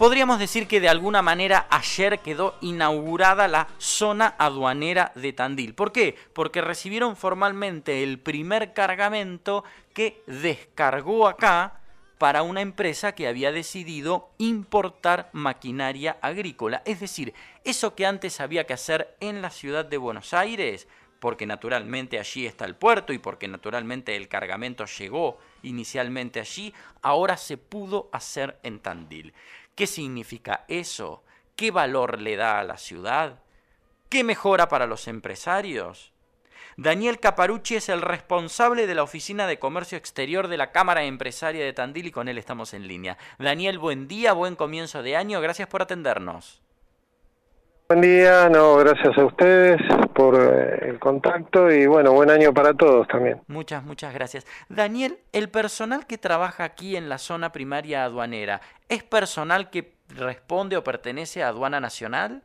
Podríamos decir que de alguna manera ayer quedó inaugurada la zona aduanera de Tandil. ¿Por qué? Porque recibieron formalmente el primer cargamento que descargó acá para una empresa que había decidido importar maquinaria agrícola. Es decir, eso que antes había que hacer en la ciudad de Buenos Aires, porque naturalmente allí está el puerto y porque naturalmente el cargamento llegó inicialmente allí, ahora se pudo hacer en Tandil. ¿Qué significa eso? ¿Qué valor le da a la ciudad? ¿Qué mejora para los empresarios? Daniel Caparucci es el responsable de la Oficina de Comercio Exterior de la Cámara Empresaria de Tandil y con él estamos en línea. Daniel, buen día, buen comienzo de año, gracias por atendernos. Buen día, no, gracias a ustedes por eh, el contacto y bueno, buen año para todos también. Muchas, muchas gracias. Daniel, el personal que trabaja aquí en la zona primaria aduanera, ¿es personal que responde o pertenece a Aduana Nacional?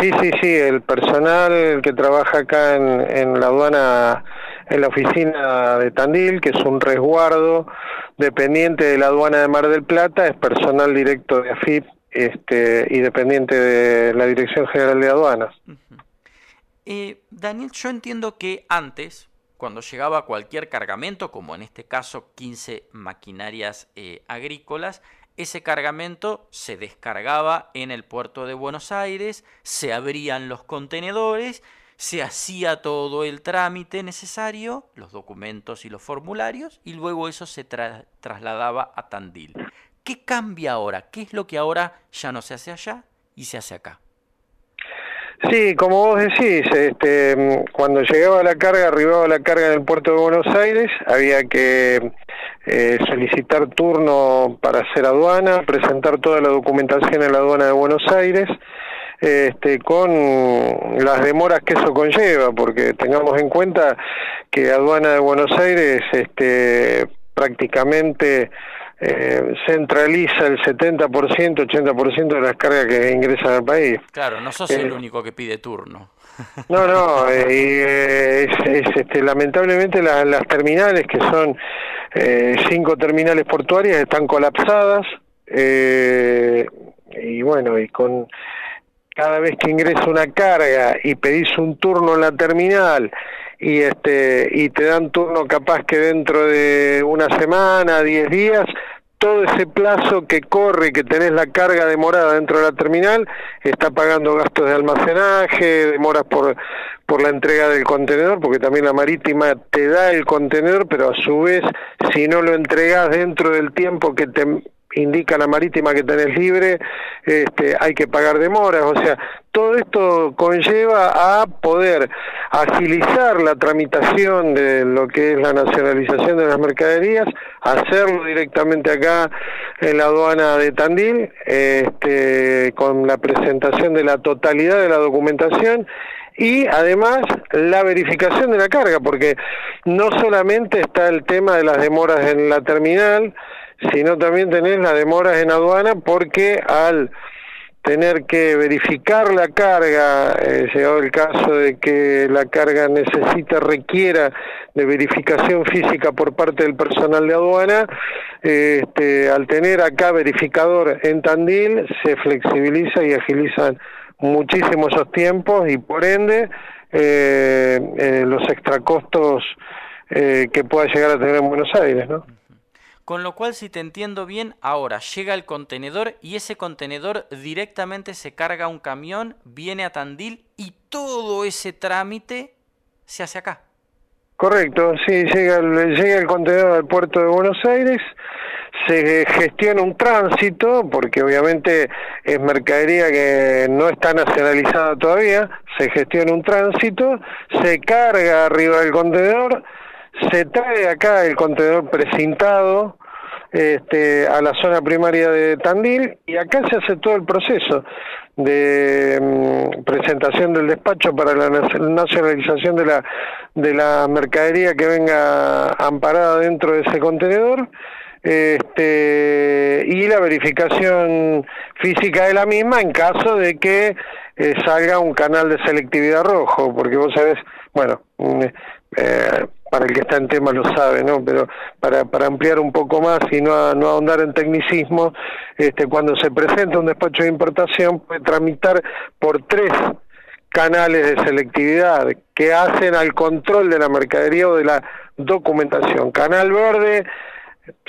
Sí, sí, sí, el personal que trabaja acá en, en la aduana, en la oficina de Tandil, que es un resguardo dependiente de la aduana de Mar del Plata, es personal directo de AFIP este, y dependiente de la Dirección General de Aduanas. eh, Daniel, yo entiendo que antes, cuando llegaba cualquier cargamento, como en este caso 15 maquinarias eh, agrícolas, ese cargamento se descargaba en el puerto de Buenos Aires, se abrían los contenedores, se hacía todo el trámite necesario, los documentos y los formularios, y luego eso se tra trasladaba a Tandil. ¿Qué cambia ahora? ¿Qué es lo que ahora ya no se hace allá y se hace acá? Sí, como vos decís, este, cuando llegaba la carga, arribaba la carga en el puerto de Buenos Aires, había que eh, solicitar turno para hacer aduana, presentar toda la documentación en la aduana de Buenos Aires, este, con las demoras que eso conlleva, porque tengamos en cuenta que aduana de Buenos Aires este, prácticamente eh, centraliza el 70%, 80% de las cargas que ingresan al país. Claro, no sos el eh, único que pide turno. No, no, eh, es, este, lamentablemente las terminales, que son cinco terminales portuarias, están colapsadas y bueno, y con cada vez que ingresa una carga y pedís un turno en la terminal y este y te dan turno capaz que dentro de una semana, 10 días, todo ese plazo que corre, que tenés la carga demorada dentro de la terminal, está pagando gastos de almacenaje, demoras por, por la entrega del contenedor, porque también la marítima te da el contenedor, pero a su vez, si no lo entregas dentro del tiempo que te indica la marítima que tenés libre, este, hay que pagar demoras, o sea, todo esto conlleva a poder agilizar la tramitación de lo que es la nacionalización de las mercaderías, hacerlo directamente acá en la aduana de Tandil, este, con la presentación de la totalidad de la documentación y además la verificación de la carga, porque no solamente está el tema de las demoras en la terminal, sino también tenés las demoras en aduana porque al tener que verificar la carga, eh, llegado el caso de que la carga necesita, requiera de verificación física por parte del personal de aduana, este, al tener acá verificador en Tandil, se flexibiliza y agilizan muchísimo esos tiempos y por ende eh, eh, los extracostos eh, que pueda llegar a tener en Buenos Aires, ¿no? Con lo cual, si te entiendo bien, ahora llega el contenedor y ese contenedor directamente se carga un camión, viene a Tandil y todo ese trámite se hace acá. Correcto, sí, llega el, llega el contenedor al puerto de Buenos Aires, se gestiona un tránsito, porque obviamente es mercadería que no está nacionalizada todavía, se gestiona un tránsito, se carga arriba del contenedor, se trae acá el contenedor precintado este, a la zona primaria de Tandil y acá se hace todo el proceso de mm, presentación del despacho para la nacionalización de la de la mercadería que venga amparada dentro de ese contenedor este, y la verificación física de la misma en caso de que eh, salga un canal de selectividad rojo, porque vos sabés, bueno, mm, eh, para el que está en tema lo sabe, ¿no? Pero para, ampliar un poco más y no, no ahondar en tecnicismo, este, cuando se presenta un despacho de importación puede tramitar por tres canales de selectividad que hacen al control de la mercadería o de la documentación. Canal verde,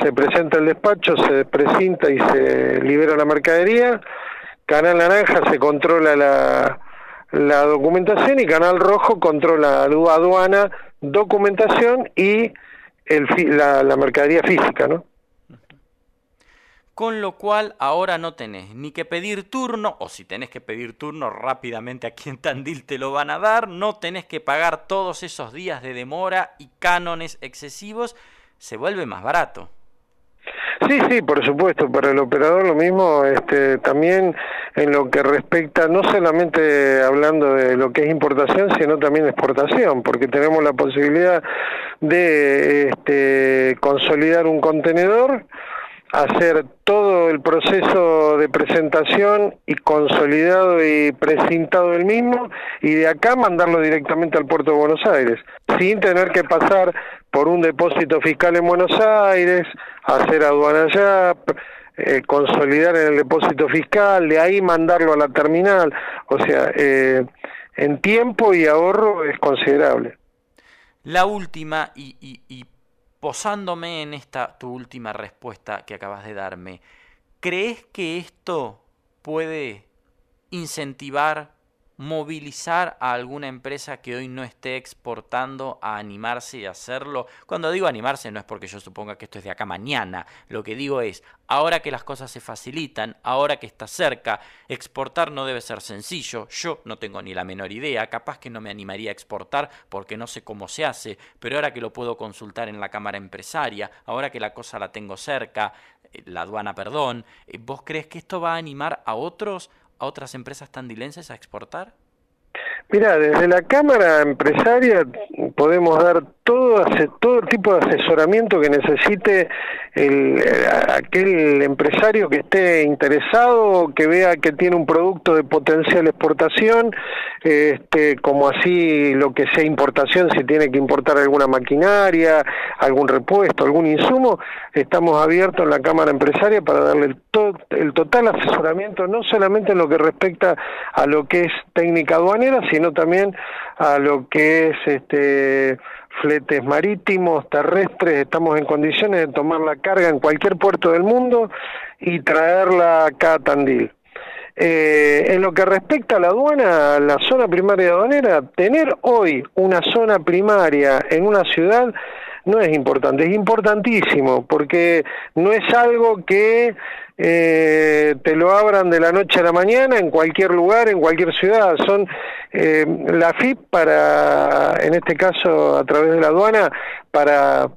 se presenta el despacho, se precinta y se libera la mercadería. Canal naranja se controla la, la documentación y Canal rojo controla aduana, documentación y el, la, la mercadería física, ¿no? Con lo cual ahora no tenés ni que pedir turno, o si tenés que pedir turno rápidamente aquí en Tandil te lo van a dar, no tenés que pagar todos esos días de demora y cánones excesivos, se vuelve más barato. Sí, sí, por supuesto, para el operador lo mismo, este, también en lo que respecta, no solamente hablando de lo que es importación, sino también exportación, porque tenemos la posibilidad de este, consolidar un contenedor, hacer todo el proceso de presentación y consolidado y precintado del mismo y de acá mandarlo directamente al puerto de Buenos Aires, sin tener que pasar por un depósito fiscal en Buenos Aires, hacer aduana allá, eh, consolidar en el depósito fiscal, de ahí mandarlo a la terminal, o sea, eh, en tiempo y ahorro es considerable. La última y, y posándome en esta tu última respuesta que acabas de darme, ¿crees que esto puede incentivar movilizar a alguna empresa que hoy no esté exportando a animarse y hacerlo. Cuando digo animarse no es porque yo suponga que esto es de acá mañana, lo que digo es, ahora que las cosas se facilitan, ahora que está cerca, exportar no debe ser sencillo, yo no tengo ni la menor idea, capaz que no me animaría a exportar porque no sé cómo se hace, pero ahora que lo puedo consultar en la Cámara Empresaria, ahora que la cosa la tengo cerca, eh, la aduana, perdón, eh, ¿vos crees que esto va a animar a otros a otras empresas tandilenses a exportar? Mira, desde la Cámara Empresaria podemos dar todo, todo tipo de asesoramiento que necesite el, aquel empresario que esté interesado, que vea que tiene un producto de potencial exportación, este, como así lo que sea importación, si tiene que importar alguna maquinaria, algún repuesto, algún insumo, estamos abiertos en la Cámara Empresaria para darle el, el total asesoramiento, no solamente en lo que respecta a lo que es técnica aduanera, sino también a lo que es este fletes marítimos, terrestres, estamos en condiciones de tomar la carga en cualquier puerto del mundo y traerla acá a Tandil. Eh, en lo que respecta a la aduana, la zona primaria aduanera, tener hoy una zona primaria en una ciudad no es importante, es importantísimo, porque no es algo que eh, te lo abran de la noche a la mañana en cualquier lugar, en cualquier ciudad. Son eh, la FIP para, en este caso a través de la aduana, para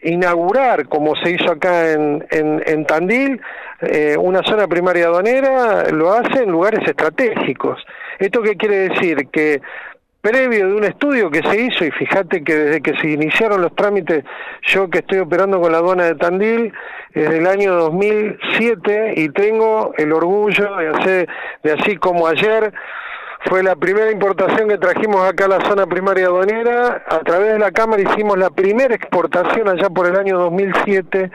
inaugurar, como se hizo acá en, en, Tandil, eh, una zona primaria aduanera, lo hace en lugares estratégicos. ¿Esto qué quiere decir? Que previo de un estudio que se hizo, y fíjate que desde que se iniciaron los trámites, yo que estoy operando con la aduana de Tandil, desde el año 2007, y tengo el orgullo de hacer, de así como ayer, fue la primera importación que trajimos acá a la zona primaria aduanera, a través de la Cámara hicimos la primera exportación allá por el año 2007,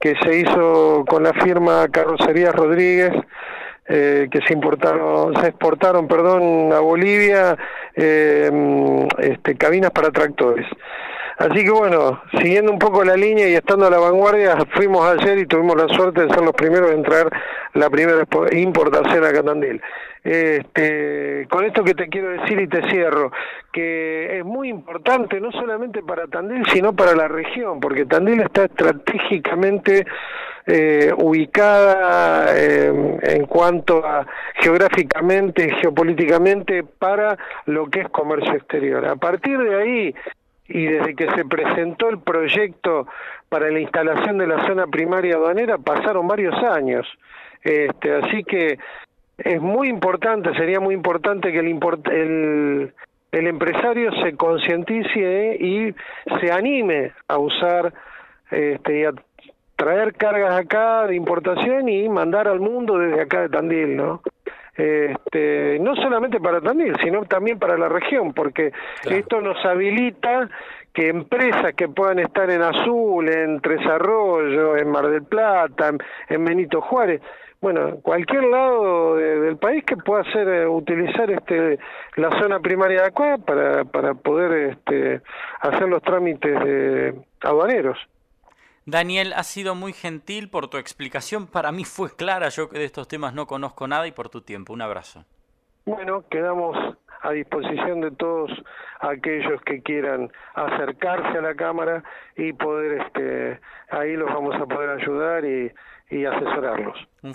que se hizo con la firma Carrocería Rodríguez, eh, que se importaron, se exportaron, perdón, a Bolivia eh, este, cabinas para tractores. Así que bueno, siguiendo un poco la línea y estando a la vanguardia, fuimos ayer y tuvimos la suerte de ser los primeros en traer la primera importación a Catandil. Este, con esto que te quiero decir y te cierro, que es muy importante no solamente para Tandil, sino para la región, porque Tandil está estratégicamente eh, ubicada eh, en cuanto a geográficamente, geopolíticamente, para lo que es comercio exterior. A partir de ahí, y desde que se presentó el proyecto para la instalación de la zona primaria aduanera, pasaron varios años. Este, así que es muy importante, sería muy importante que el, el, el empresario se concientice y se anime a usar este, traer cargas acá de importación y mandar al mundo desde acá de Tandil, ¿no? este, no solamente para Tandil, sino también para la región, porque esto nos habilita que empresas que puedan estar en Azul, en Tres Arroyos, en Mar del Plata, en, Benito Juárez, bueno, cualquier lado del país que pueda hacer eh, utilizar este la zona primaria de acá para, para poder este, hacer los trámites de aduaneros. Daniel, ha sido muy gentil por tu explicación. Para mí fue clara, yo que de estos temas no conozco nada y por tu tiempo. Un abrazo. Bueno, quedamos a disposición de todos aquellos que quieran acercarse a la cámara y poder, este, ahí los vamos a poder ayudar y, y asesorarlos. Un